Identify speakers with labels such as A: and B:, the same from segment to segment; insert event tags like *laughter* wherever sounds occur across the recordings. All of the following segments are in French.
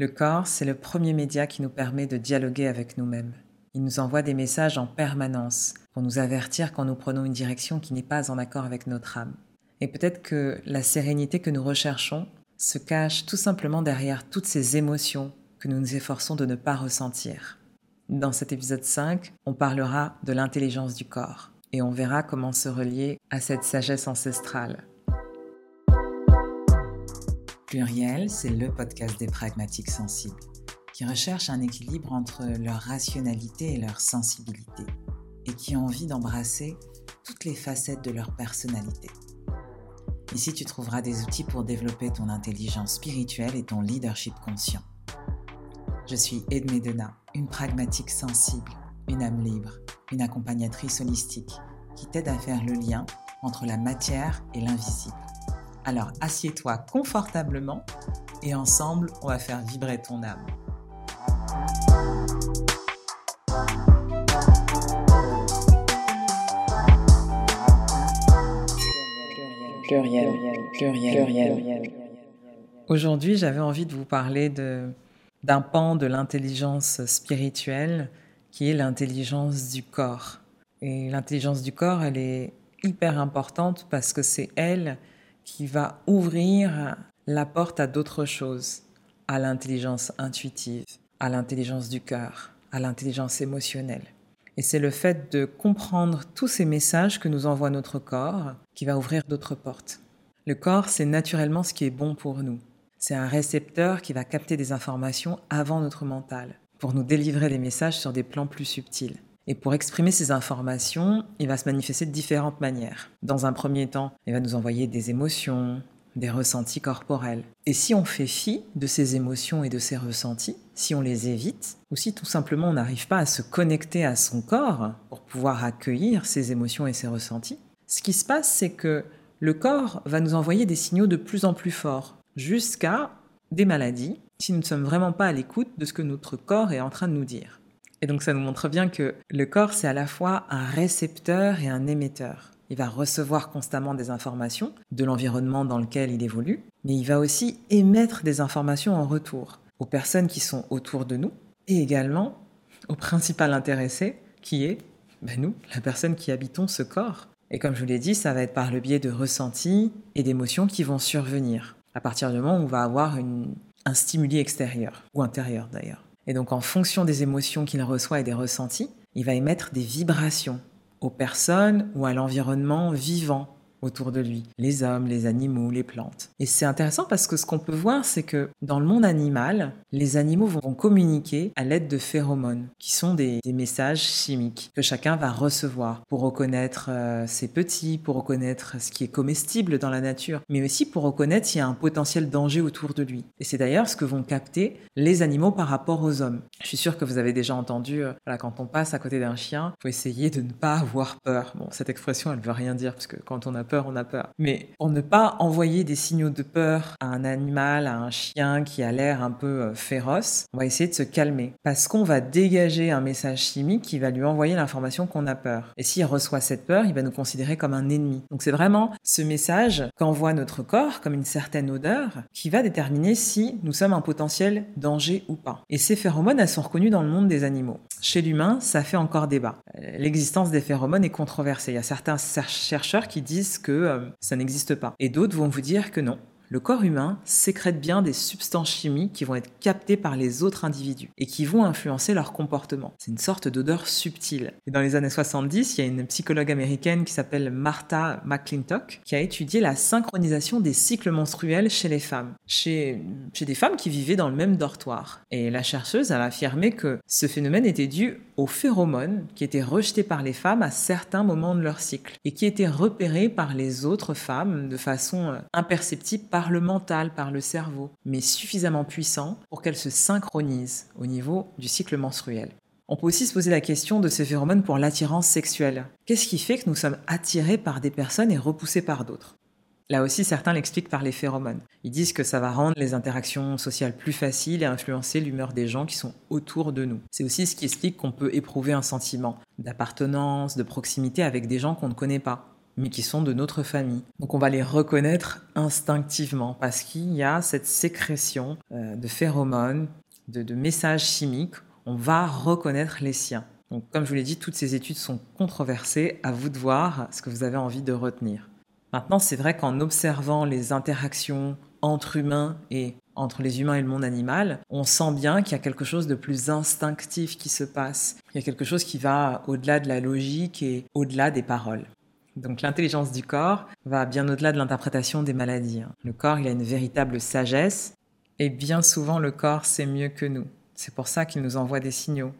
A: Le corps, c'est le premier média qui nous permet de dialoguer avec nous-mêmes. Il nous envoie des messages en permanence pour nous avertir quand nous prenons une direction qui n'est pas en accord avec notre âme. Et peut-être que la sérénité que nous recherchons se cache tout simplement derrière toutes ces émotions que nous nous efforçons de ne pas ressentir. Dans cet épisode 5, on parlera de l'intelligence du corps et on verra comment se relier à cette sagesse ancestrale. Pluriel, c'est le podcast des pragmatiques sensibles qui recherchent un équilibre entre leur rationalité et leur sensibilité et qui ont envie d'embrasser toutes les facettes de leur personnalité. Ici, tu trouveras des outils pour développer ton intelligence spirituelle et ton leadership conscient. Je suis Edmé Dena, une pragmatique sensible, une âme libre, une accompagnatrice holistique qui t'aide à faire le lien entre la matière et l'invisible. Alors assieds-toi confortablement et ensemble, on va faire vibrer ton âme. Pluriel, pluriel, pluriel. Aujourd'hui, j'avais envie de vous parler de d'un pan de l'intelligence spirituelle qui est l'intelligence du corps. Et l'intelligence du corps, elle est hyper importante parce que c'est elle qui va ouvrir la porte à d'autres choses, à l'intelligence intuitive, à l'intelligence du cœur, à l'intelligence émotionnelle. Et c'est le fait de comprendre tous ces messages que nous envoie notre corps qui va ouvrir d'autres portes. Le corps, c'est naturellement ce qui est bon pour nous. C'est un récepteur qui va capter des informations avant notre mental, pour nous délivrer des messages sur des plans plus subtils. Et pour exprimer ces informations, il va se manifester de différentes manières. Dans un premier temps, il va nous envoyer des émotions, des ressentis corporels. Et si on fait fi de ces émotions et de ces ressentis, si on les évite, ou si tout simplement on n'arrive pas à se connecter à son corps pour pouvoir accueillir ces émotions et ces ressentis, ce qui se passe, c'est que le corps va nous envoyer des signaux de plus en plus forts, jusqu'à des maladies, si nous ne sommes vraiment pas à l'écoute de ce que notre corps est en train de nous dire. Et donc ça nous montre bien que le corps, c'est à la fois un récepteur et un émetteur. Il va recevoir constamment des informations de l'environnement dans lequel il évolue, mais il va aussi émettre des informations en retour aux personnes qui sont autour de nous et également au principal intéressé qui est ben nous, la personne qui habitons ce corps. Et comme je vous l'ai dit, ça va être par le biais de ressentis et d'émotions qui vont survenir à partir du moment où on va avoir un stimuli extérieur, ou intérieur d'ailleurs. Et donc en fonction des émotions qu'il reçoit et des ressentis, il va émettre des vibrations aux personnes ou à l'environnement vivant autour de lui, les hommes, les animaux, les plantes. Et c'est intéressant parce que ce qu'on peut voir, c'est que dans le monde animal, les animaux vont communiquer à l'aide de phéromones, qui sont des, messages chimiques que chacun va recevoir pour reconnaître euh, ses petits, pour reconnaître ce qui est comestible dans la nature, mais aussi pour reconnaître s'il y a un potentiel danger autour de lui. Et c'est d'ailleurs ce que vont capter les animaux par rapport aux hommes. Je suis sûr que vous avez déjà entendu, euh, quand on passe à côté d'un chien, faut essayer de ne pas avoir peur. Bon, cette expression, elle veut rien dire, parce que quand on a peur, on a peur. Mais pour ne pas envoyer des signaux de peur à un animal, à un chien qui a l'air un peu euh, féroce, on va essayer de se calmer. Parce qu'on va dégager un message chimique qui va lui envoyer l'information qu'on a peur. Et s'il reçoit cette peur, il va nous considérer comme un ennemi. Donc c'est vraiment ce message qu'envoie notre corps, comme une certaine odeur, qui va déterminer si nous sommes un potentiel danger ou pas. Et ces phéromones, elles sont reconnues dans le monde des animaux. Chez l'humain, ça fait encore débat. Euh, l'existence des phéromones est controversée. Il y a certains chercheurs qui disent que euh, ça n'existe pas. Et d'autres vont vous dire que non, le corps humain sécrète bien des substances chimiques qui vont être captées par les autres individus et qui vont influencer leur comportement. C'est une sorte d'odeur subtile. Et dans les années 70, il y a une psychologue américaine qui s'appelle Martha McClintock qui a étudié la synchronisation des cycles menstruels chez les femmes, chez, des femmes qui vivaient dans le même dortoir. Et la chercheuse a affirmé que ce phénomène était dû aux phéromones qui étaient rejetés par les femmes à certains moments de leur cycle et qui étaient repérés par les autres femmes de façon euh, imperceptible par le mental, par le cerveau, mais suffisamment puissant pour qu'elle se synchronise au niveau du cycle menstruel. On peut aussi se poser la question de ces phéromones pour l'attirance sexuelle. Qu'est-ce qui fait que nous sommes attirés par des personnes et repoussés par d'autres? Là aussi, certains l'expliquent par les phéromones. Ils disent que ça va rendre les interactions sociales plus faciles et influencer l'humeur des gens qui sont autour de nous. C'est aussi ce qui explique qu'on peut éprouver un sentiment d'appartenance, de proximité avec des gens qu'on ne connaît pas mais qui sont de notre famille. Donc on va les reconnaître instinctivement parce qu'il y a cette sécrétion euh, de phéromones, de, de messages chimiques. On va reconnaître les siens. Donc comme je vous l'ai dit, toutes ces études sont controversées. À vous de voir ce que vous avez envie de retenir. Maintenant, c'est vrai qu'en observant les interactions entre humains et entre les humains et le monde animal, on sent bien qu'il y a quelque chose de plus instinctif qui se passe. Il y a quelque chose qui va au-delà de la logique et au-delà des paroles. Donc l'intelligence du corps va bien au-delà de l'interprétation des maladies. Hein. Le corps, il a une véritable sagesse et bien souvent le corps sait mieux que nous. C'est pour ça qu'il nous envoie des signaux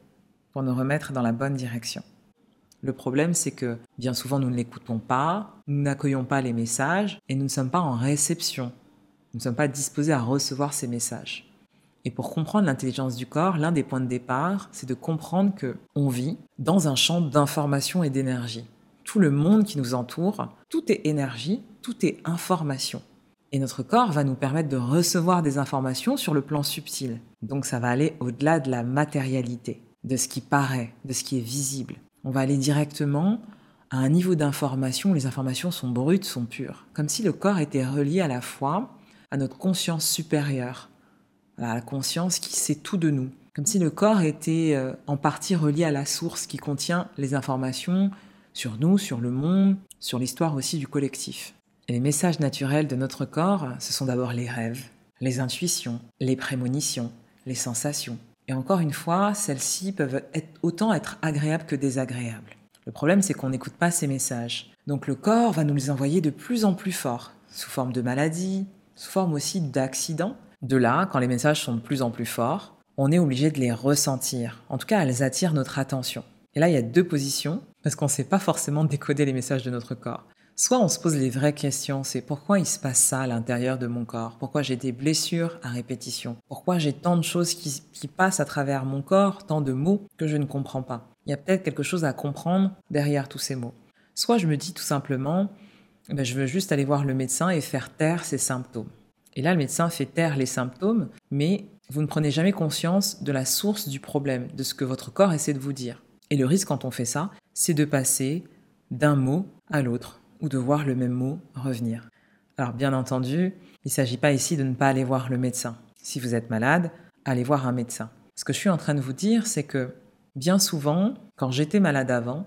A: pour nous remettre dans la bonne direction. Le problème, c'est que bien souvent, nous ne l'écoutons pas, nous n'accueillons pas les messages et nous ne sommes pas en réception. Nous ne sommes pas disposés à recevoir ces messages. Et pour comprendre l'intelligence du corps, l'un des points de départ, c'est de comprendre que on vit dans un champ d'information et d'énergie. Tout le monde qui nous entoure, tout est énergie, tout est information. Et notre corps va nous permettre de recevoir des informations sur le plan subtil. Donc ça va aller au-delà de la matérialité, de ce qui paraît, de ce qui est visible. On va aller directement à un niveau d'information où les informations sont brutes, sont pures. Comme si le corps était relié à la fois à notre conscience supérieure, à la conscience qui sait tout de nous. Comme si le corps était euh, en partie relié à la source qui contient les informations sur nous, sur le monde, sur l'histoire aussi du collectif. Les messages naturels de notre corps, ce sont d'abord les rêves, les intuitions, les prémonitions, les sensations. Et encore une fois, celles-ci peuvent être, autant être agréables que désagréables. Le problème, c'est qu'on n'écoute pas ces messages. Donc le corps va nous les envoyer de plus en plus fort, sous forme de maladies, sous forme aussi d'accidents. De là, quand les messages sont de plus en plus forts, on est obligé de les ressentir. En tout cas, elles attirent notre attention. Et là, il y a deux positions, parce qu'on ne sait pas forcément décoder les messages de notre corps. Soit on se pose les vraies questions, c'est pourquoi il se passe ça à l'intérieur de mon corps? Pourquoi j'ai des blessures à répétition? Pourquoi j'ai tant de choses qui, qui, passent à travers mon corps, tant de mots que je ne comprends pas? Il y a peut-être quelque chose à comprendre derrière tous ces mots. Soit je me dis tout simplement, eh ben, je veux juste aller voir le médecin et faire taire ces symptômes. Et là, le médecin fait taire les symptômes, mais vous ne prenez jamais conscience de la source du problème, de ce que votre corps essaie de vous dire. Et le risque quand on fait ça, c'est de passer d'un mot à l'autre ou de voir le même mot revenir. Alors bien entendu, il ne s'agit pas ici de ne pas aller voir le médecin. Si vous êtes malade, allez voir un médecin. Ce que je suis en train de vous dire, c'est que bien souvent, quand j'étais malade avant,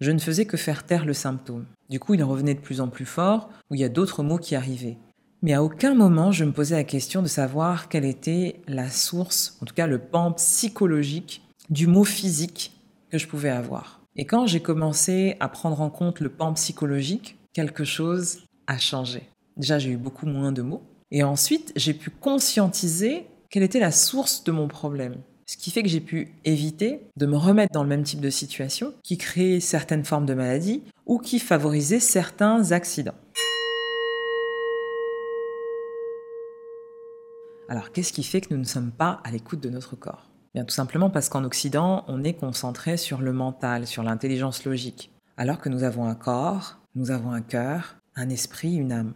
A: je ne faisais que faire taire le symptôme. Du coup, il revenait de plus en plus fort, ou il y a d'autres mots qui arrivaient. Mais à aucun moment je me posais la question de savoir quelle était la source, en tout cas le pan psychologique du mot physique que je pouvais avoir. Et quand j'ai commencé à prendre en compte le pan psychologique, quelque chose a changé. Déjà, j'ai eu beaucoup moins de mots. Et ensuite, j'ai pu conscientiser quelle était la source de mon problème. Ce qui fait que j'ai pu éviter de me remettre dans le même type de situation qui créait certaines formes de maladies ou qui favorisait certains accidents. Alors, qu'est-ce qui fait que nous ne sommes pas à l'écoute de notre corps? Tout simplement parce qu'en Occident, on est concentré sur le mental, sur l'intelligence logique, alors que nous avons un corps, nous avons un cœur, un esprit, une âme.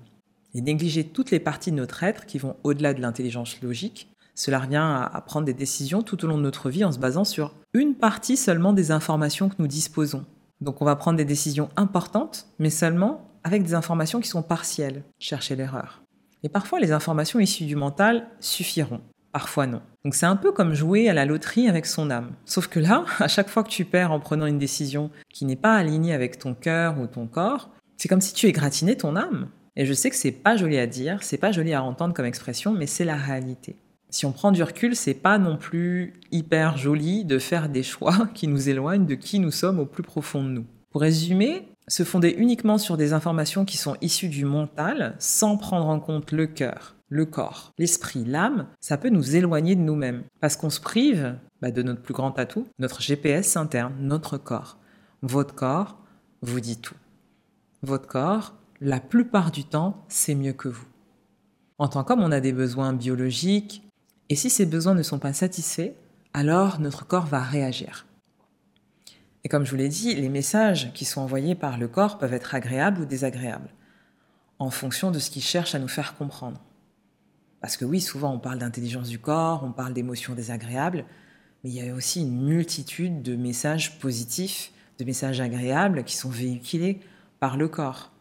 A: Et négliger toutes les parties de notre être qui vont au-delà de l'intelligence logique, cela revient à prendre des décisions tout au long de notre vie en se basant sur une partie seulement des informations que nous disposons. Donc on va prendre des décisions importantes, mais seulement avec des informations qui sont partielles. Chercher l'erreur. Et parfois les informations issues du mental suffiront. Parfois non. Donc c'est un peu comme jouer à la loterie avec son âme. Sauf que là, *laughs* à chaque fois que tu perds en prenant une décision qui n'est pas alignée avec ton cœur ou ton corps, c'est comme si tu égratignais ton âme. Et je sais que c'est pas joli à dire, c'est pas joli à entendre comme expression, mais c'est la réalité. Si on prend du recul, c'est pas non plus hyper joli de faire des choix *laughs* qui nous éloignent de qui nous sommes au plus profond de nous. Pour résumer, se fonder uniquement sur des informations qui sont issues du mental sans prendre en compte le cœur, le corps, l'esprit, l'âme, ça peut nous éloigner de nous-mêmes. Parce qu'on se prive bah, de notre plus grand atout, notre GPS interne, notre corps. Votre corps vous dit tout. Votre corps, la plupart du temps, c'est mieux que vous. En tant qu'homme, on a des besoins biologiques, et si ces besoins ne sont pas satisfaits, alors notre corps va réagir. Et comme je vous l'ai dit, les messages qui sont envoyés par le corps peuvent être agréables ou désagréables, en fonction de ce qu'il cherche à nous faire comprendre. Parce que oui, souvent on parle d'intelligence du corps, on parle d'émotions désagréables, mais il y a aussi une multitude de messages positifs, de messages agréables qui sont véhiculés par le corps.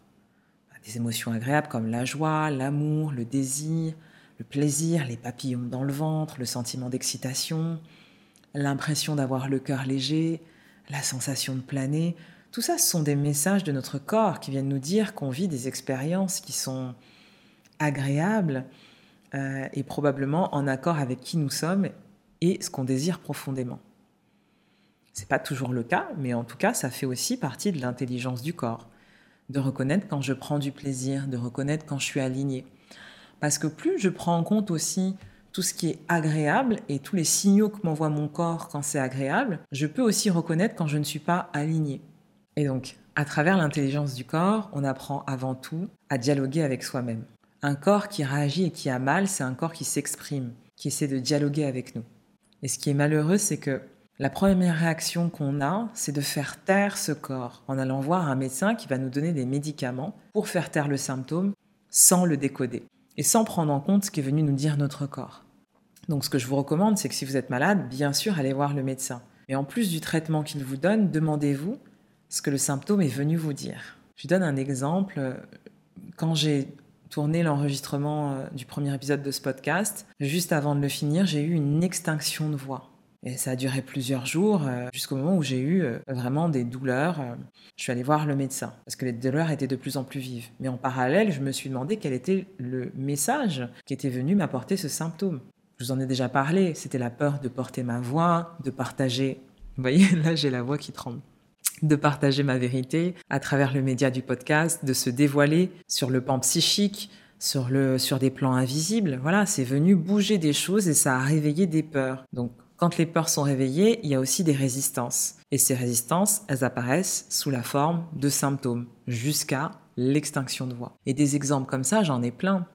A: des émotions agréables comme la joie, l'amour, le désir, le plaisir, les papillons dans le ventre, le sentiment d'excitation, l'impression d'avoir le cœur léger, la sensation de planer. Tout ça, ce sont des messages de notre corps qui viennent nous dire qu'on vit des expériences qui sont agréables euh, et probablement en accord avec qui nous sommes et ce qu'on désire profondément. C'est pas toujours le cas, mais en tout cas, ça fait aussi partie de l'intelligence du corps, de reconnaître quand je prends du plaisir, de reconnaître quand je suis aligné. Parce que plus je prends en compte aussi tout ce qui est agréable et tous les signaux que m'envoie mon corps quand c'est agréable, je peux aussi reconnaître quand je ne suis pas aligné. Et donc, à travers l'intelligence du corps, on apprend avant tout à dialoguer avec soi-même. Un corps qui réagit et qui a mal, c'est un corps qui s'exprime, qui essaie de dialoguer avec nous. Et ce qui est malheureux, c'est que la première réaction qu'on a, c'est de faire taire ce corps en allant voir un médecin qui va nous donner des médicaments pour faire taire le symptôme sans le décoder et sans prendre en compte ce qui est venu nous dire notre corps. Donc ce que je vous recommande, c'est que si vous êtes malade, bien sûr, allez voir le médecin. Mais en plus du traitement qu'il vous donne, demandez-vous ce que le symptôme est venu vous dire. Je donne un exemple. Quand j'ai tourné l'enregistrement euh, du premier épisode de ce podcast, juste avant de le finir, j'ai eu une extinction de voix. Et ça a duré plusieurs jours, euh, jusqu'au moment où j'ai eu euh, vraiment des douleurs. Je suis allée voir le médecin, parce que les douleurs étaient de plus en plus vives. Mais en parallèle, je me suis demandé quel était le message qui était venu m'apporter ce symptôme. Je vous en ai déjà parlé, c'était la peur de porter ma voix, de partager. Vous voyez, *laughs* là j'ai la voix qui tremble. De partager ma vérité à travers le média du podcast, de se dévoiler sur le plan psychique, sur, le, sur des plans invisibles. Voilà, c'est venu bouger des choses et ça a réveillé des peurs. Donc quand les peurs sont réveillées, il y a aussi des résistances. Et ces résistances, elles apparaissent sous la forme de symptômes, jusqu'à l'extinction de voix. Et des exemples comme ça, j'en ai plein.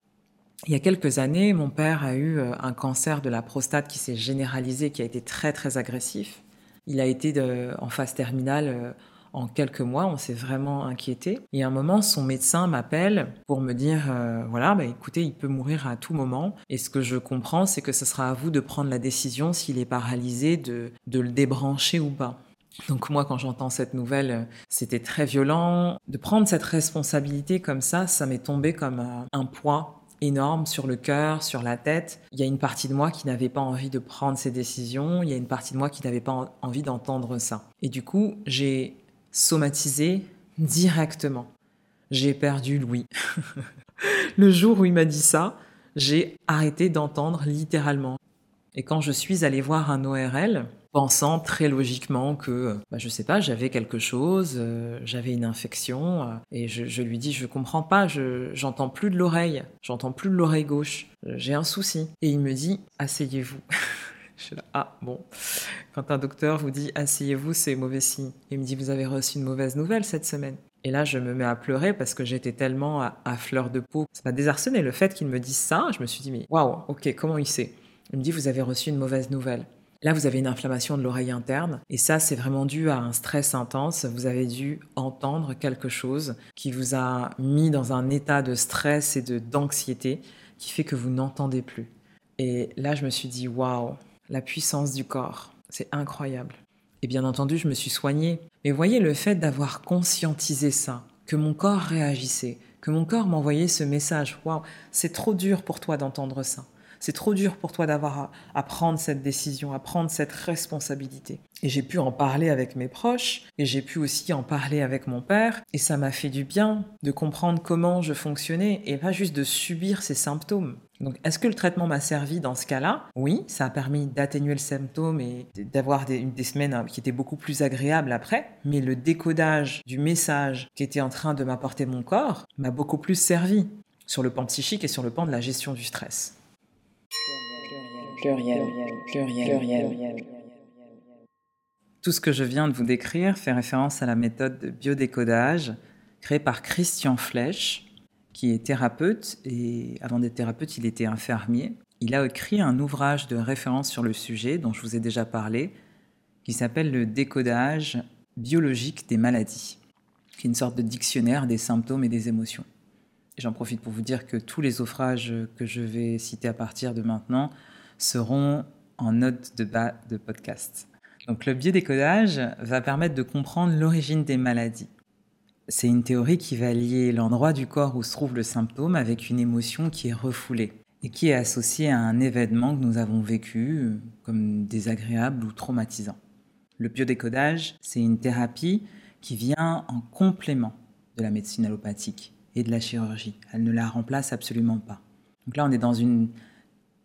A: Il y a quelques années, mon père a eu euh, un cancer de la prostate qui s'est généralisé, qui a été très très agressif. Il a été en phase terminale euh, en quelques mois, on s'est vraiment inquiété. Et à un moment, son médecin m'appelle pour me dire, euh, voilà, bah, écoutez, il peut mourir à tout moment. Et ce que je comprends, c'est que ce sera à vous de prendre la décision s'il est paralysé, de, de le débrancher ou pas. Donc moi, quand j'entends cette nouvelle, c'était très violent. De prendre cette responsabilité comme ça, ça m'est tombé comme un poids énorme sur le cœur, sur la tête. Il y a une partie de moi qui n'avait pas envie de prendre ces décisions, il y a une partie de moi qui n'avait pas envie d'entendre ça. Et du coup, j'ai somatisé directement. J'ai perdu Louis. *laughs* le jour où il m'a dit ça, j'ai arrêté d'entendre littéralement. Et quand je suis allée voir un ORL, pensant très logiquement que, bah, je sais pas, j'avais quelque chose, euh, j'avais une infection, euh, et je, lui dis, je comprends pas, je j'entends plus de l'oreille, j'entends plus de l'oreille gauche, euh, j'ai un souci. Et il me dit, asseyez-vous. *laughs* Je suis là, ah bon. Quand un docteur vous dit asseyez-vous, c'est mauvais signe. Il me dit vous avez reçu une mauvaise nouvelle cette semaine. Et là, je me mets à pleurer parce que j'étais tellement à, fleur de peau. Ça m'a désarçonné le fait qu'il me dise ça. Je me suis dit mais waouh, ok, comment il sait? Il me dit vous avez reçu une mauvaise nouvelle. Là, vous avez une inflammation de l'oreille interne et ça, c'est vraiment dû à un stress intense. Vous avez dû entendre quelque chose qui vous a mis dans un état de stress et de d'anxiété qui fait que vous n'entendez plus. Et là, je me suis dit waouh, la puissance du corps. C'est incroyable. Et bien entendu, je me suis soignée. Mais voyez le fait d'avoir conscientisé ça, que mon corps réagissait, que mon corps m'envoyait ce message. Waouh, c'est trop dur pour toi d'entendre ça. C'est trop dur pour toi d'avoir à, prendre cette décision, à prendre cette responsabilité. Et j'ai pu en parler avec mes proches, et j'ai pu aussi en parler avec mon père, et ça m'a fait du bien de comprendre comment je fonctionnais, et pas juste de subir ces symptômes. Donc, est-ce que le traitement m'a servi dans ce cas-là? Oui, ça a permis d'atténuer le symptôme et d'avoir des, semaines hein, qui étaient beaucoup plus agréables après. Mais le décodage du message qui était en train de m'apporter mon corps m'a beaucoup plus servi sur le plan psychique et sur le plan de la gestion du stress. Tout ce que je viens de vous décrire fait référence à la méthode de biodécodage créée par Christian Flech, qui est thérapeute et avant d'être thérapeute, il était infirmier. Il a écrit un ouvrage de référence sur le sujet dont je vous ai déjà parlé, qui s'appelle Le décodage biologique des maladies, qui est une sorte de dictionnaire des symptômes et des émotions. J'en profite pour vous dire que tous les ouvrages que je vais citer à partir de maintenant seront en note de bas de podcast. Donc le biodécodage va permettre de comprendre l'origine des maladies C'est une théorie qui va lier l'endroit du corps où se trouve le symptôme avec une émotion qui est refoulée et qui est associée à un événement que nous avons vécu comme désagréable ou traumatisant. Le biodécodage, c'est une thérapie qui vient en complément de la médecine allopathique et de la chirurgie. Elle ne la remplace absolument pas. Donc là, on est dans une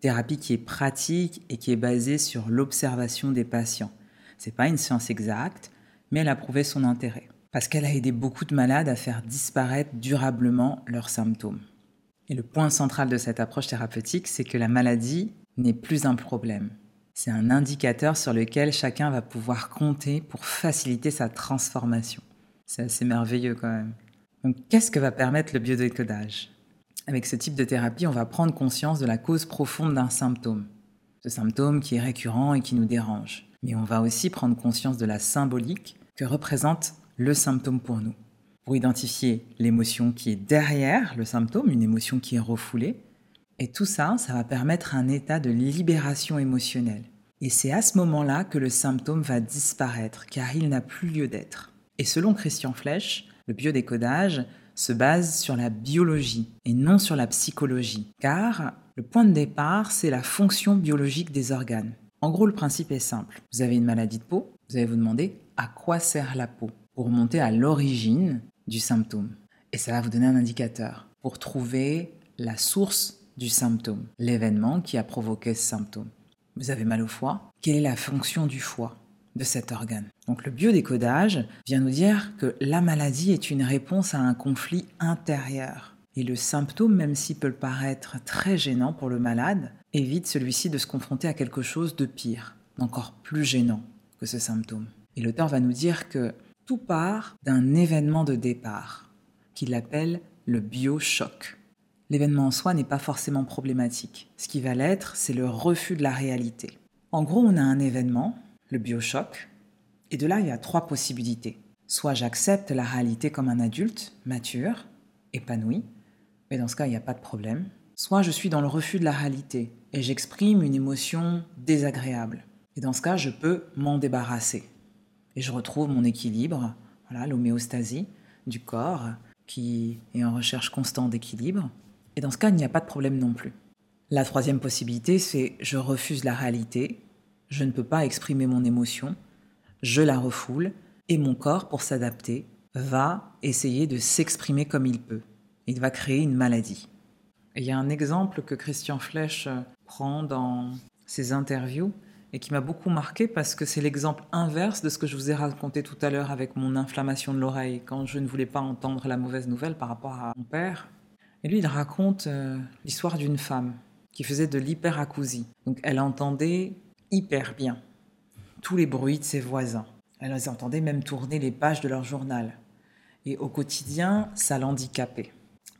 A: thérapie qui est pratique et qui est basée sur l'observation des patients. Ce n'est pas une science exacte, mais elle a prouvé son intérêt parce qu'elle a aidé beaucoup de malades à faire disparaître durablement leurs symptômes. Et le point central de cette approche thérapeutique, c'est que la maladie n'est plus un problème. C'est un indicateur sur lequel chacun va pouvoir compter pour faciliter sa transformation. C'est assez merveilleux quand même. Donc qu'est-ce que va permettre le biodécodage Avec ce type de thérapie, on va prendre conscience de la cause profonde d'un symptôme. Ce symptôme qui est récurrent et qui nous dérange. Mais on va aussi prendre conscience de la symbolique que représente le symptôme pour nous. Pour identifier l'émotion qui est derrière le symptôme, une émotion qui est refoulée. Et tout ça, ça va permettre un état de libération émotionnelle. Et c'est à ce moment-là que le symptôme va disparaître, car il n'a plus lieu d'être. Et selon Christian Flech, le biodécodage se base sur la biologie et non sur la psychologie, car le point de départ, c'est la fonction biologique des organes. En gros, le principe est simple. Vous avez une maladie de peau, vous allez vous demander à quoi sert la peau pour remonter à l'origine du symptôme. Et ça va vous donner un indicateur pour trouver la source du symptôme, l'événement qui a provoqué ce symptôme. Vous avez mal au foie Quelle est la fonction du foie? De cet organe Donc le biodécodage vient nous dire que la maladie est une réponse à un conflit intérieur. Et le symptôme, même s'il peut paraître très gênant pour le malade, évite celui-ci de se confronter à quelque chose de pire, d'encore plus gênant que ce symptôme. Et l'auteur va nous dire que tout part d'un événement de départ, qu'il appelle le biochoc. L'événement en soi n'est pas forcément problématique. Ce qui va l'être, c'est le refus de la réalité. En gros, on a un événement, le biochoc, et de là, il y a trois possibilités. Soit j'accepte la réalité comme un adulte, mature, épanoui, mais dans ce cas, il n'y a pas de problème. Soit je suis dans le refus de la réalité et j'exprime une émotion désagréable. Et dans ce cas, je peux m'en débarrasser et je retrouve mon équilibre, voilà, l'homéostasie du corps qui est en recherche constante d'équilibre. Et dans ce cas, il n'y a pas de problème non plus. La troisième possibilité, c'est je refuse la réalité, je ne peux pas exprimer mon émotion, je la refoule, et mon corps, pour s'adapter, va essayer de s'exprimer comme il peut. Il va créer une maladie. il y a un exemple que Christian Flech prend dans ses interviews et qui m'a beaucoup marqué parce que c'est l'exemple inverse de ce que je vous ai raconté tout à l'heure avec mon inflammation de l'oreille quand je ne voulais pas entendre la mauvaise nouvelle par rapport à mon père. Et lui, il raconte euh, l'histoire d'une femme qui faisait de l'hyperacousie. Donc elle entendait hyper bien tous les bruits de ses voisins. Elle les entendait même tourner les pages de leur journal. Et au quotidien, ça l'handicapait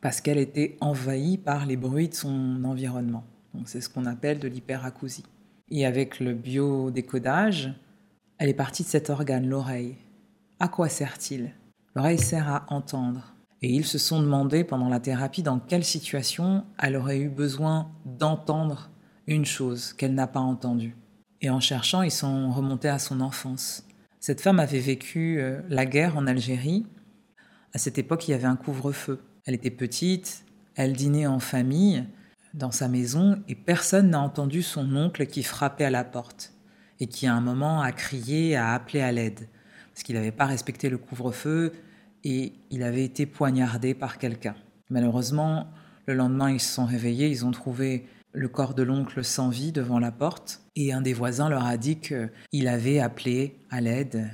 A: parce qu'elle était envahie par les bruits de son environnement. Donc c'est ce qu'on appelle de l'hyperacousie. Et avec le biodécodage, elle est partie de cet organe, l'oreille. À quoi sert-il? L'oreille sert à entendre. Et ils se sont demandé pendant la thérapie dans quelle situation elle aurait eu besoin d'entendre une chose qu'elle n'a pas entendue. Et en cherchant, ils sont remontés à son enfance. Cette femme avait vécu euh, la guerre en Algérie. À cette époque, il y avait un couvre-feu. Elle était petite, elle dînait en famille, dans sa maison et personne n'a entendu son oncle qui frappait à la porte et qui à un moment a crié, a appelé à l'aide parce qu'il n'avait pas respecté le couvre-feu et il avait été poignardé par quelqu'un. Malheureusement, le lendemain, ils se sont réveillés, ils ont trouvé le corps de l'oncle sans vie devant la porte et un des voisins leur a dit qu'il avait appelé à l'aide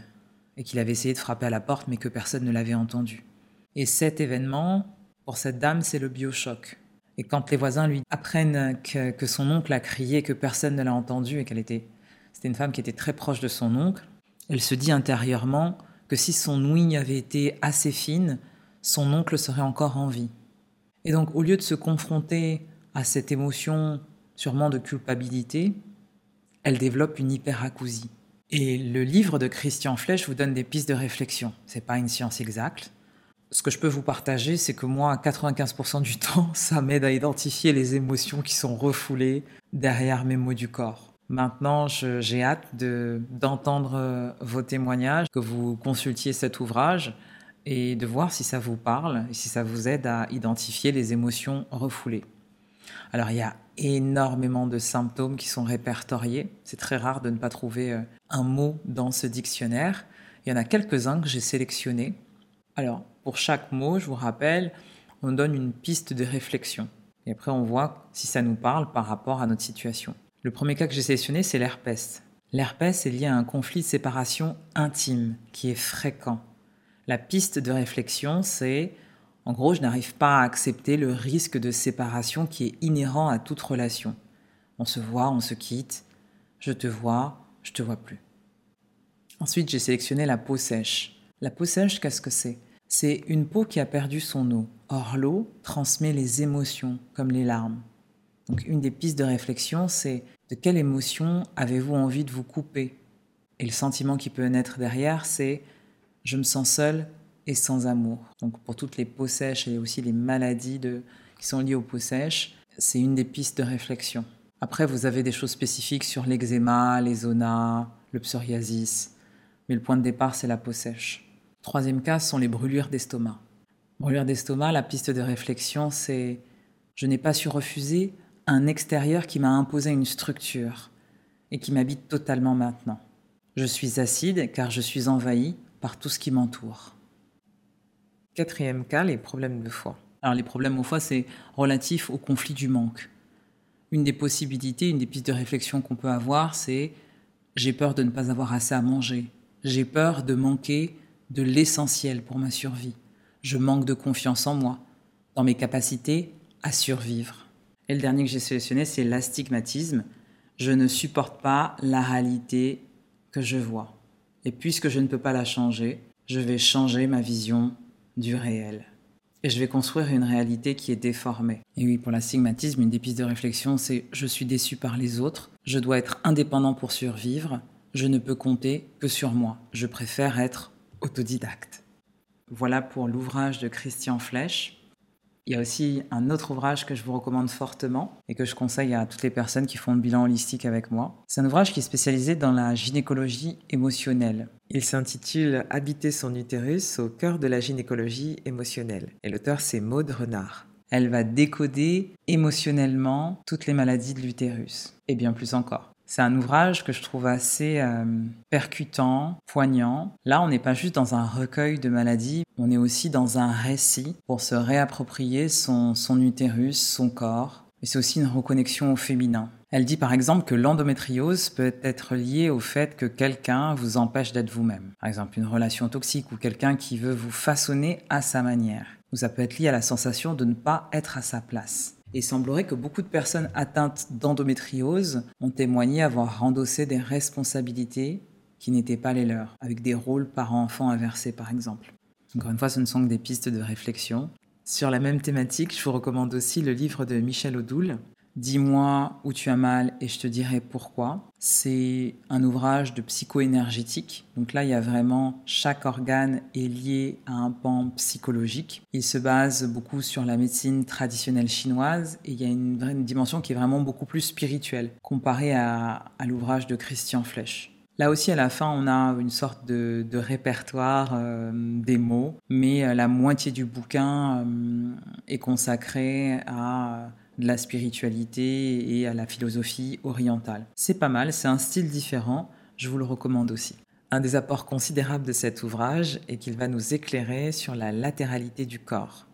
A: et qu'il avait essayé de frapper à la porte mais que personne ne l'avait entendu. Et cet événement, pour cette dame, c'est le biochoc. Et quand les voisins lui apprennent que, son oncle a crié, que personne ne l'a entendu et qu'elle était, c'était une femme qui était très proche de son oncle, elle se dit intérieurement que si son ouïe avait été assez fine, son oncle serait encore en vie. Et donc, au lieu de se confronter à cette émotion sûrement de culpabilité, elle développe une hyperacousie. Et le livre de Christian Flech vous donne des pistes de réflexion. C'est pas une science exacte, ce que je peux vous partager, c'est que moi, 95% du *laughs* temps, ça m'aide à identifier les émotions qui sont refoulées derrière mes mots du corps. Maintenant, j'ai hâte d'entendre euh, vos témoignages, que vous consultiez cet ouvrage et de voir si ça vous parle et si ça vous aide à identifier les émotions refoulées. Alors il y a énormément de symptômes qui sont répertoriés. C'est très rare de ne pas trouver euh, un mot dans ce dictionnaire. Il y en a quelques-uns que j'ai sélectionnés. Alors pour chaque mot, je vous rappelle, on donne une piste de réflexion. Et après on voit si ça nous parle par rapport à notre situation. Le premier cas que j'ai sélectionné, c'est l'herpès. L'herpès est lié à un conflit de séparation intime qui est fréquent. La piste de réflexion, c'est en gros, je n'arrive pas à accepter le risque de séparation qui est inhérent à toute relation. On se voit, on se quitte, je te vois, je te vois plus. Ensuite, j'ai sélectionné la peau sèche. La peau sèche, qu'est-ce que c'est? C'est une peau qui a perdu son eau. Or, l'eau transmet les émotions, comme les larmes. Donc, une des pistes de réflexion, c'est de quelle émotion avez-vous envie de vous couper? Et le sentiment qui peut naître derrière, c'est je me sens seul, et sans amour. Donc pour toutes les peaux sèches et aussi les maladies de, qui sont liées aux peaux sèches, c'est une des pistes de réflexion. Après, vous avez des choses spécifiques sur l'eczéma, les le psoriasis, mais le point de départ, c'est la peau sèche. Troisième cas sont les brûlures d'estomac. Brûlures d'estomac, la piste de réflexion, c'est je n'ai pas su refuser un extérieur qui m'a imposé une structure et qui m'habite totalement maintenant. Je suis acide car je suis envahi par tout ce qui m'entoure. Quatrième cas, les problèmes de foi. Alors les problèmes au foie, c'est relatif au conflit du manque. Une des possibilités, une des pistes de réflexion qu'on peut avoir, c'est j'ai peur de ne pas avoir assez à manger. J'ai peur de manquer de l'essentiel pour ma survie. Je manque de confiance en moi, dans mes capacités à survivre. Et le dernier que j'ai sélectionné, c'est l'astigmatisme. Je ne supporte pas la réalité que je vois. Et puisque je ne peux pas la changer, je vais changer ma vision du réel. Et je vais construire une réalité qui est déformée. Et oui, pour l'astigmatisme, une des pistes de réflexion, c'est je suis déçu par les autres, je dois être indépendant pour survivre, je ne peux compter que sur moi, je préfère être autodidacte. Voilà pour l'ouvrage de Christian Flech. Il y a aussi un autre ouvrage que je vous recommande fortement et que je conseille à toutes les personnes qui font le bilan holistique avec moi. C'est un ouvrage qui est spécialisé dans la gynécologie émotionnelle. Il s'intitule Habiter son utérus au cœur de la gynécologie émotionnelle. Et l'auteur, c'est Maude Renard. Elle va décoder émotionnellement toutes les maladies de l'utérus, et bien plus encore. C'est un ouvrage que je trouve assez euh, percutant, poignant. Là, on n'est pas juste dans un recueil de maladies, on est aussi dans un récit pour se réapproprier son, utérus, son corps. Et c'est aussi une reconnexion au féminin. Elle dit par exemple que l'endométriose peut être liée au fait que quelqu'un vous empêche d'être vous-même. Par exemple, une relation toxique ou quelqu'un qui veut vous façonner à sa manière. Ou ça peut être lié à la sensation de ne pas être à sa place. Il semblerait que beaucoup de personnes atteintes d'endométriose ont témoigné avoir endossé des responsabilités qui n'étaient pas les leurs, avec des rôles parents-enfants inversés par exemple. Encore une fois, ce ne sont que des pistes de réflexion. Sur la même thématique, je vous recommande aussi le livre de Michel Odoul, Dis-moi où tu as mal et je te dirai pourquoi. C'est un ouvrage de psycho-énergétique. Donc là, il y a vraiment chaque organe est lié à un pan psychologique. Il se base beaucoup sur la médecine traditionnelle chinoise et il y a une, dimension qui est vraiment beaucoup plus spirituelle comparée à, l'ouvrage de Christian Flech. Là aussi, à la fin, on a une sorte de, répertoire euh, des mots, mais euh, la moitié du bouquin euh, est consacrée à de la spiritualité et à la philosophie orientale. C'est pas mal, c'est un style différent, je vous le recommande aussi. Un des apports considérables de cet ouvrage est qu'il va nous éclairer sur la latéralité du corps,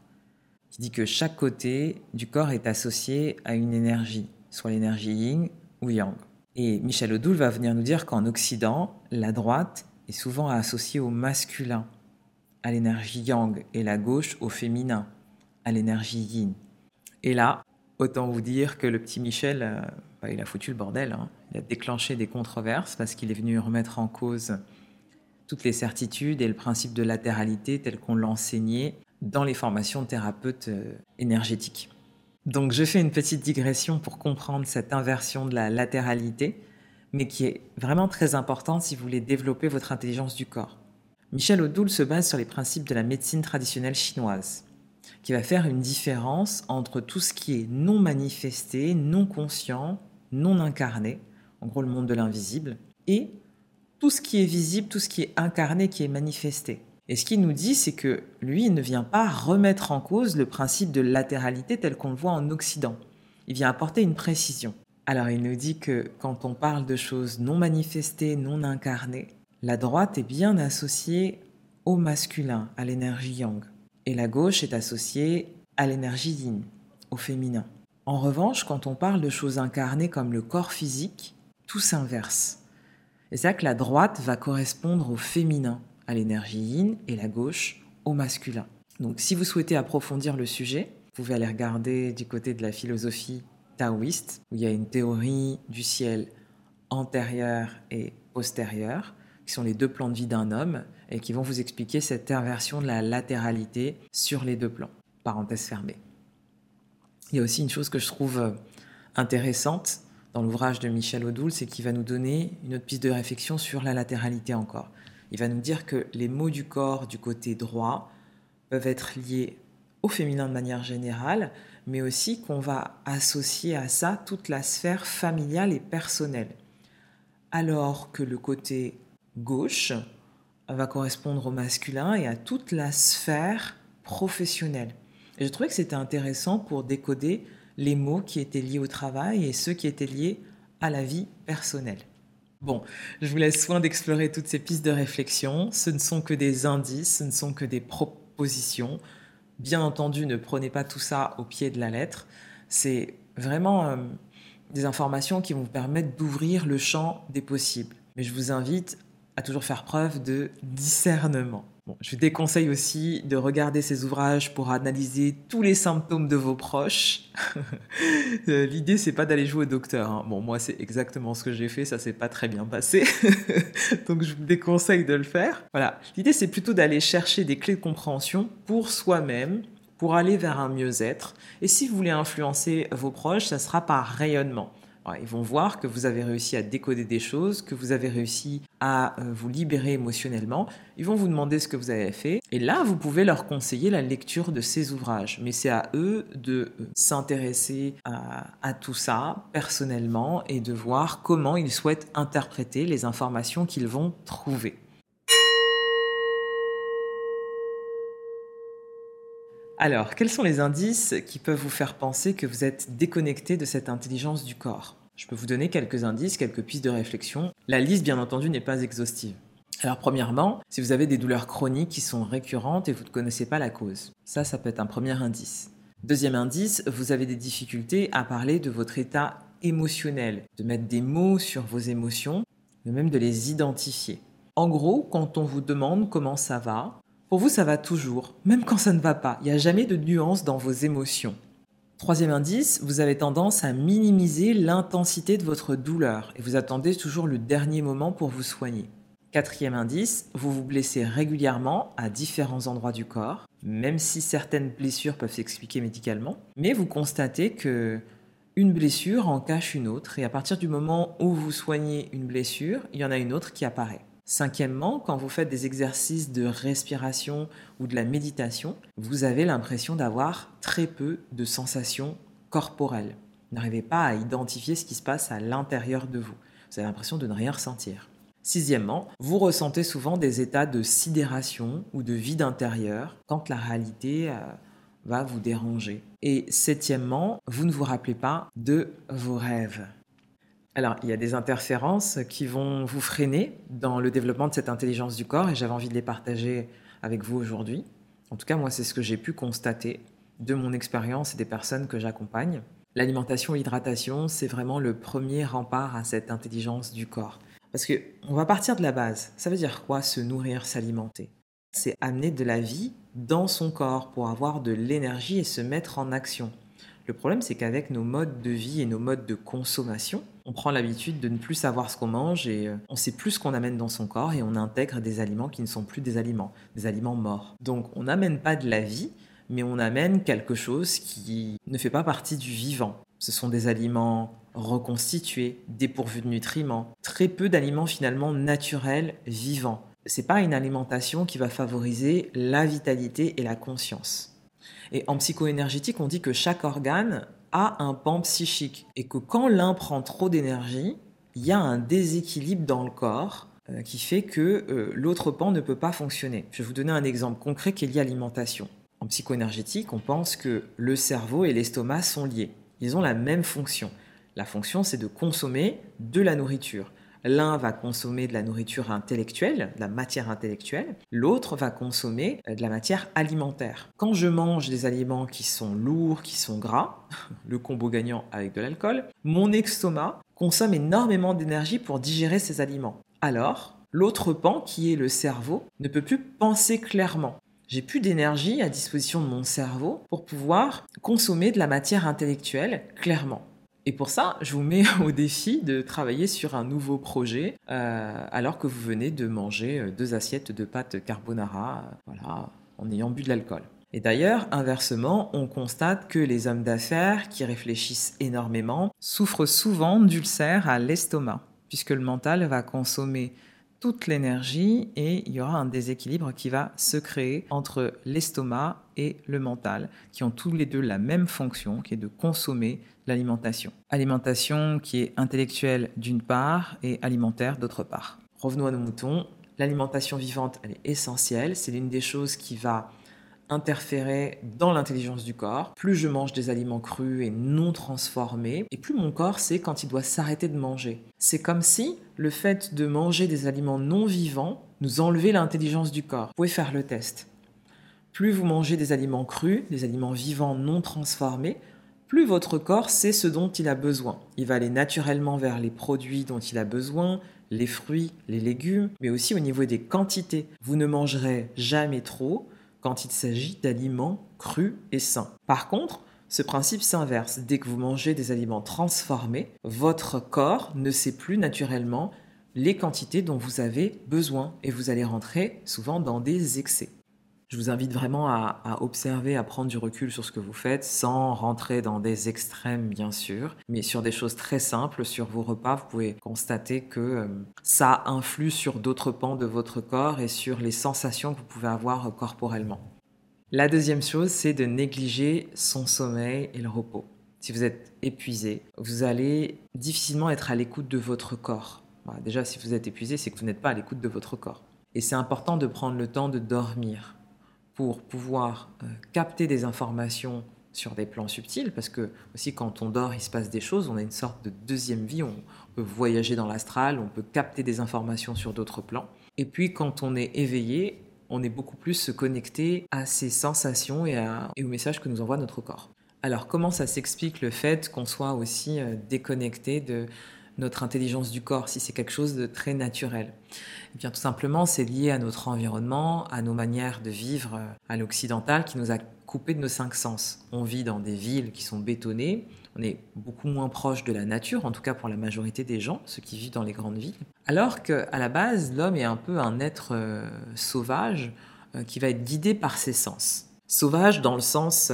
A: qui dit que chaque côté du corps est associé à une énergie, soit l'énergie yin ou yang. Et Michel Odoul va venir nous dire qu'en Occident, la droite est souvent associée au masculin, à l'énergie yang, et la gauche au féminin, à l'énergie yin. Et là, Autant vous dire que le petit Michel, euh, bah, il a foutu le bordel. Hein. Il a déclenché des controverses parce qu'il est venu remettre en cause toutes les certitudes et le principe de latéralité tel qu'on l'enseignait dans les formations de thérapeutes euh, énergétiques. Donc je fais une petite digression pour comprendre cette inversion de la latéralité, mais qui est vraiment très importante si vous voulez développer votre intelligence du corps. Michel Odoul se base sur les principes de la médecine traditionnelle chinoise qui va faire une différence entre tout ce qui est non manifesté, non conscient, non incarné, en gros le monde de l'invisible, et tout ce qui est visible, tout ce qui est incarné, qui est manifesté. Et ce qu'il nous dit, c'est que lui, il ne vient pas remettre en cause le principe de latéralité tel qu'on le voit en Occident. Il vient apporter une précision. Alors il nous dit que quand on parle de choses non manifestées, non incarnées, la droite est bien associée au masculin, à l'énergie yang, et la gauche est associée à l'énergie yin, au féminin. En revanche, quand on parle de choses incarnées comme le corps physique, tout s'inverse. Et c'est ça que la droite va correspondre au féminin, à l'énergie yin, et la gauche au masculin. Donc si vous souhaitez approfondir le sujet, vous pouvez aller regarder du côté de la philosophie taoïste, où il y a une théorie du ciel antérieur et postérieur, qui sont les deux plans de vie d'un homme, et qui vont vous expliquer cette inversion de la latéralité sur les deux plans. Parenthèse fermée. Il y a aussi une chose que je trouve euh, intéressante dans l'ouvrage de Michel Odoul, c'est qu'il va nous donner une autre piste de réflexion sur la latéralité encore. Il va nous dire que les mots du corps du côté droit peuvent être liés au féminin de manière générale, mais aussi qu'on va associer à ça toute la sphère familiale et personnelle. Alors que le côté gauche va correspondre au masculin et à toute la sphère professionnelle. Et je trouvais que c'était intéressant pour décoder les mots qui étaient liés au travail et ceux qui étaient liés à la vie personnelle. Bon, je vous laisse soin d'explorer toutes ces pistes de réflexion. Ce ne sont que des indices, ce ne sont que des propositions. Bien entendu, ne prenez pas tout ça au pied de la lettre. C'est vraiment euh, des informations qui vont vous permettre d'ouvrir le champ des possibles. Mais je vous invite à toujours faire preuve de discernement. je vous déconseille aussi de regarder ces ouvrages pour analyser tous les symptômes de vos proches. *laughs* Euh, l'idée, c'est pas d'aller jouer au docteur. Hein. Bon, moi, c'est exactement ce que j'ai fait, ça s'est pas très bien passé. *laughs* Donc, je vous déconseille de le faire. Voilà. L'idée, c'est plutôt d'aller chercher des clés de compréhension pour soi-même, pour aller vers un mieux-être. Et si vous voulez influencer vos proches, ça sera par rayonnement. Ils vont voir que vous avez réussi à décoder des choses, que vous avez réussi à euh, vous libérer émotionnellement. Ils vont vous demander ce que vous avez fait. Et là, vous pouvez leur conseiller la lecture de ces ouvrages. Mais c'est à eux de euh, s'intéresser à, à tout ça personnellement et de voir comment ils souhaitent interpréter les informations qu'ils vont trouver. Alors, quels sont les indices qui peuvent vous faire penser que vous êtes déconnecté de cette intelligence du corps? Je peux vous donner quelques indices, quelques pistes de réflexion. La liste, bien entendu, n'est pas exhaustive. Alors premièrement, si vous avez des douleurs chroniques qui sont récurrentes et vous ne connaissez pas la cause, ça, ça peut être un premier indice. Deuxième indice, vous avez des difficultés à parler de votre état émotionnel, de mettre des mots sur vos émotions, mais même de les identifier. En gros, quand on vous demande comment ça va, pour vous, ça va toujours, même quand ça ne va pas. Il n'y a jamais de nuance dans vos émotions. Troisième indice, vous avez tendance à minimiser l'intensité de votre douleur et vous attendez toujours le dernier moment pour vous soigner. Quatrième indice, vous vous blessez régulièrement à différents endroits du corps, même si certaines blessures peuvent s'expliquer médicalement, mais vous constatez que une blessure en cache une autre et à partir du moment où vous soignez une blessure, il y en a une autre qui apparaît. Cinquièmement, quand vous faites des exercices de respiration ou de la méditation, vous avez l'impression d'avoir très peu de sensations corporelles. Vous n'arrivez pas à identifier ce qui se passe à l'intérieur de vous. Vous avez l'impression de ne rien ressentir. Sixièmement, vous ressentez souvent des états de sidération ou de vide intérieur quand la réalité euh, va vous déranger. Et septièmement, vous ne vous rappelez pas de vos rêves. Alors, il y a des interférences qui vont vous freiner dans le développement de cette intelligence du corps et j'avais envie de les partager avec vous aujourd'hui. En tout cas, moi, c'est ce que j'ai pu constater de mon expérience et des personnes que j'accompagne. L'alimentation l'hydratation, c'est vraiment le premier rempart à cette intelligence du corps. Parce que on va partir de la base. Ça veut dire quoi se nourrir, s'alimenter? C'est amener de la vie dans son corps pour avoir de l'énergie et se mettre en action. Le problème, c'est qu'avec nos modes de vie et nos modes de consommation, on prend l'habitude de ne plus savoir ce qu'on mange et euh, on sait plus ce qu'on amène dans son corps et on intègre des aliments qui ne sont plus des aliments, des aliments morts. Donc on n'amène pas de la vie, mais on amène quelque chose qui ne fait pas partie du vivant. Ce sont des aliments reconstitués, dépourvus de nutriments, très peu d'aliments finalement naturels, vivants. C'est pas une alimentation qui va favoriser la vitalité et la conscience. Et en psychoénergétique, on dit que chaque organe a un pan psychique et que quand l'un prend trop d'énergie, il y a un déséquilibre dans le corps euh, qui fait que euh, l'autre pan ne peut pas fonctionner. Je vais vous donner un exemple concret qui est lié à l'alimentation. En psychoénergétique, on pense que le cerveau et l'estomac sont liés. Ils ont la même fonction. La fonction, c'est de consommer de la nourriture. L'un va consommer de la nourriture intellectuelle, de la matière intellectuelle, l'autre va consommer euh, de la matière alimentaire. Quand je mange des aliments qui sont lourds, qui sont gras, *laughs* le combo gagnant avec de l'alcool, mon estomac consomme énormément d'énergie pour digérer ces aliments. Alors, l'autre pan, qui est le cerveau, ne peut plus penser clairement. J'ai plus d'énergie à disposition de mon cerveau pour pouvoir consommer de la matière intellectuelle clairement. Et pour ça, je vous mets *laughs* au défi de travailler sur un nouveau projet euh, alors que vous venez de manger euh, deux assiettes de pâtes carbonara euh, voilà, en ayant bu de l'alcool. Et d'ailleurs, inversement, on constate que les hommes d'affaires qui réfléchissent énormément souffrent souvent d'ulcères à l'estomac, puisque le mental va consommer toute l'énergie et il y aura un déséquilibre qui va se créer entre l'estomac et le mental, qui ont tous les deux la même fonction, qui est de consommer l'alimentation. Alimentation qui est intellectuelle d'une part et alimentaire d'autre part. Revenons à nos moutons. L'alimentation vivante, elle est essentielle. C'est l'une des choses qui va interférer dans l'intelligence du corps. Plus je mange des aliments crus et non transformés, et plus mon corps sait quand il doit s'arrêter de manger. C'est comme si le fait de manger des aliments non vivants nous enlevait l'intelligence du corps. Vous pouvez faire le test. Plus vous mangez des aliments crus, des aliments vivants non transformés, plus votre corps sait ce dont il a besoin. Il va aller naturellement vers les produits dont il a besoin, les fruits, les légumes, mais aussi au niveau des quantités. Vous ne mangerez jamais trop, quand il s'agit d'aliments crus et sains. Par contre, ce principe s'inverse. Dès que vous mangez des aliments transformés, votre corps ne sait plus naturellement les quantités dont vous avez besoin et vous allez rentrer souvent dans des excès. Je vous invite vraiment à, observer, à prendre du recul sur ce que vous faites, sans rentrer dans des extrêmes bien sûr, mais sur des choses très simples, sur vos repas, vous pouvez constater que euh, ça influe sur d'autres pans de votre corps et sur les sensations que vous pouvez avoir corporellement. La deuxième chose, c'est de négliger son sommeil et le repos. Si vous êtes épuisé, vous allez difficilement être à l'écoute de votre corps. déjà, si vous êtes épuisé, c'est que vous n'êtes pas à l'écoute de votre corps. Et c'est important de prendre le temps de dormir pour pouvoir euh, capter des informations sur des plans subtils, parce que aussi quand on dort, il se passe des choses, on a une sorte de deuxième vie, on peut voyager dans l'astral, on peut capter des informations sur d'autres plans. Et puis quand on est éveillé, on est beaucoup plus connecté à ces sensations et, et aux messages que nous envoie notre corps. Alors comment ça s'explique le fait qu'on soit aussi euh, déconnecté de notre intelligence du corps, si c'est quelque chose de très naturel Eh bien, tout simplement, c'est lié à notre environnement, à nos manières de vivre euh, à l'occidental qui nous a coupé de nos cinq sens. On vit dans des villes qui sont bétonnées, on est beaucoup moins proche de la nature, en tout cas pour la majorité des gens, ceux qui vivent dans les grandes villes. Alors qu'à la base, l'homme est un peu un être euh, sauvage euh, qui va être guidé par ses sens. Sauvage dans le sens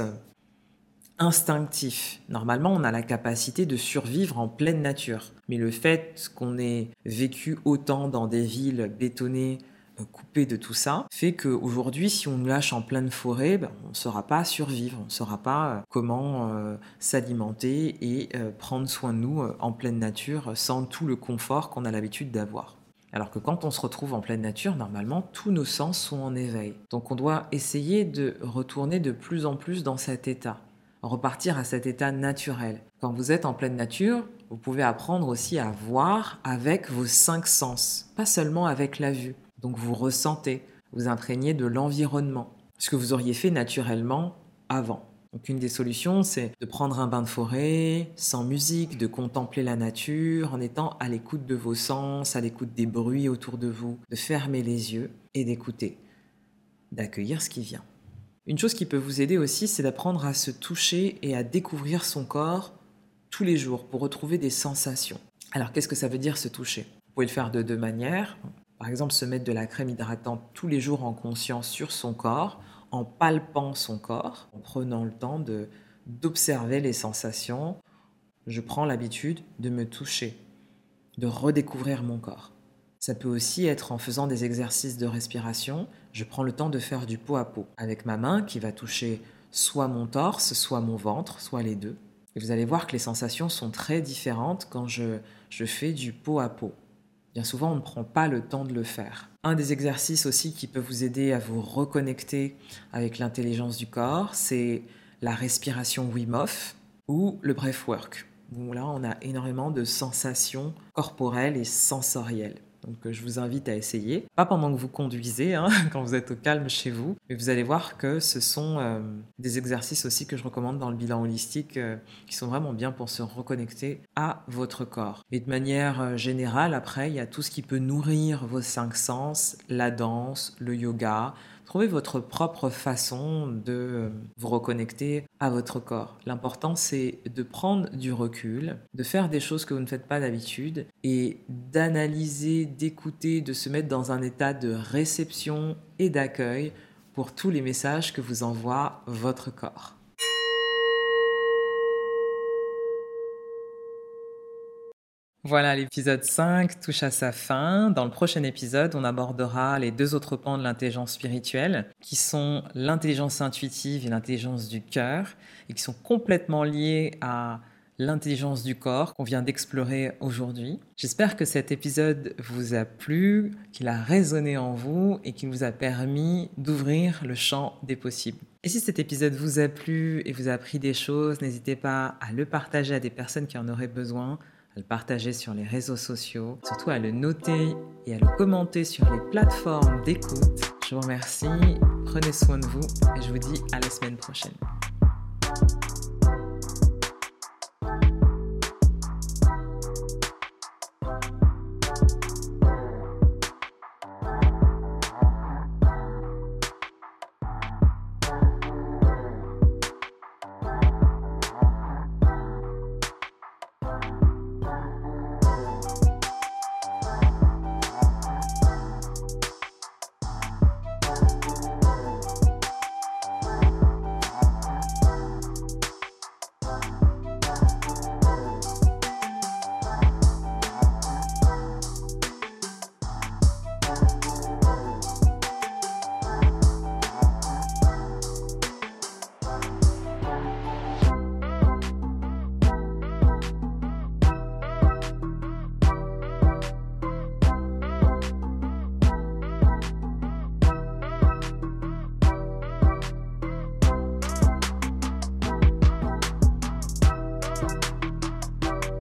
A: instinctif. Normalement, on a la capacité de survivre en pleine nature. Mais le fait qu'on ait vécu autant dans des villes bétonnées, euh, coupées de tout ça, fait qu'aujourd'hui, si on nous lâche en pleine forêt, ben, on ne saura pas survivre, on ne saura pas euh, comment euh, s'alimenter et prendre soin de nous en pleine nature sans tout le confort qu'on a l'habitude d'avoir. Alors que quand on se retrouve en pleine nature, normalement, tous nos sens sont en éveil. Donc on doit essayer de retourner de plus en plus dans cet état repartir à cet état naturel. Quand vous êtes en pleine nature, vous pouvez apprendre aussi à voir avec vos cinq sens, pas seulement avec la vue. Donc vous ressentez, vous imprégnez de l'environnement, ce que vous auriez fait naturellement avant. Donc une des solutions, c'est de prendre un bain de forêt, sans musique, de contempler la nature en étant à l'écoute de vos sens, à l'écoute des bruits autour de vous, de fermer les yeux et d'écouter, d'accueillir ce qui vient. Une chose qui peut vous aider aussi, c'est d'apprendre à se toucher et à découvrir son corps tous les jours pour retrouver des sensations. Alors qu'est-ce que ça veut dire se toucher? Vous pouvez le faire de deux manières. Par exemple, se mettre de la crème hydratante tous les jours en conscience sur son corps, en palpant son corps, en prenant le temps d'observer les sensations. Je prends l'habitude de me toucher, de redécouvrir mon corps. Ça peut aussi être en faisant des exercices de respiration. Je prends le temps de faire du pot à pot avec ma main qui va toucher soit mon torse, soit mon ventre, soit les deux. Et vous allez voir que les sensations sont très différentes quand je, je fais du pot à pot. bien souvent on ne prend pas le temps de le faire. Un des exercices aussi qui peut vous aider à vous reconnecter avec l'intelligence du corps, c'est la respiration Wim ou le breathwork. Où là, on a énormément de sensations corporelles et sensorielles. Donc euh, je vous invite à essayer. Pas pendant que vous conduisez, hein, *laughs* quand vous êtes au calme chez vous, mais vous allez voir que ce sont euh, des exercices aussi que je recommande dans le bilan holistique euh, qui sont vraiment bien pour se reconnecter à votre corps. Et de manière générale, après, il y a tout ce qui peut nourrir vos cinq sens, la danse, le yoga, Trouvez votre propre façon de euh, vous reconnecter à votre corps. L'important, c'est de prendre du recul, de faire des choses que vous ne faites pas d'habitude et d'analyser, d'écouter, de se mettre dans un état de réception et d'accueil pour tous les messages que vous envoie votre corps. Voilà, l'épisode 5 touche à sa fin. Dans le prochain épisode, on abordera les deux autres pans de l'intelligence spirituelle, qui sont l'intelligence intuitive et l'intelligence du cœur, et qui sont complètement liés à l'intelligence du corps qu'on vient d'explorer aujourd'hui. J'espère que cet épisode vous a plu, qu'il a résonné en vous et qu'il vous a permis d'ouvrir le champ des possibles. Et si cet épisode vous a plu et vous a appris des choses, n'hésitez pas à le partager à des personnes qui en auraient besoin à le partager sur les réseaux sociaux, surtout à le noter et à le commenter sur les plateformes d'écoute. Je vous remercie, prenez soin de vous et je vous dis à la semaine prochaine.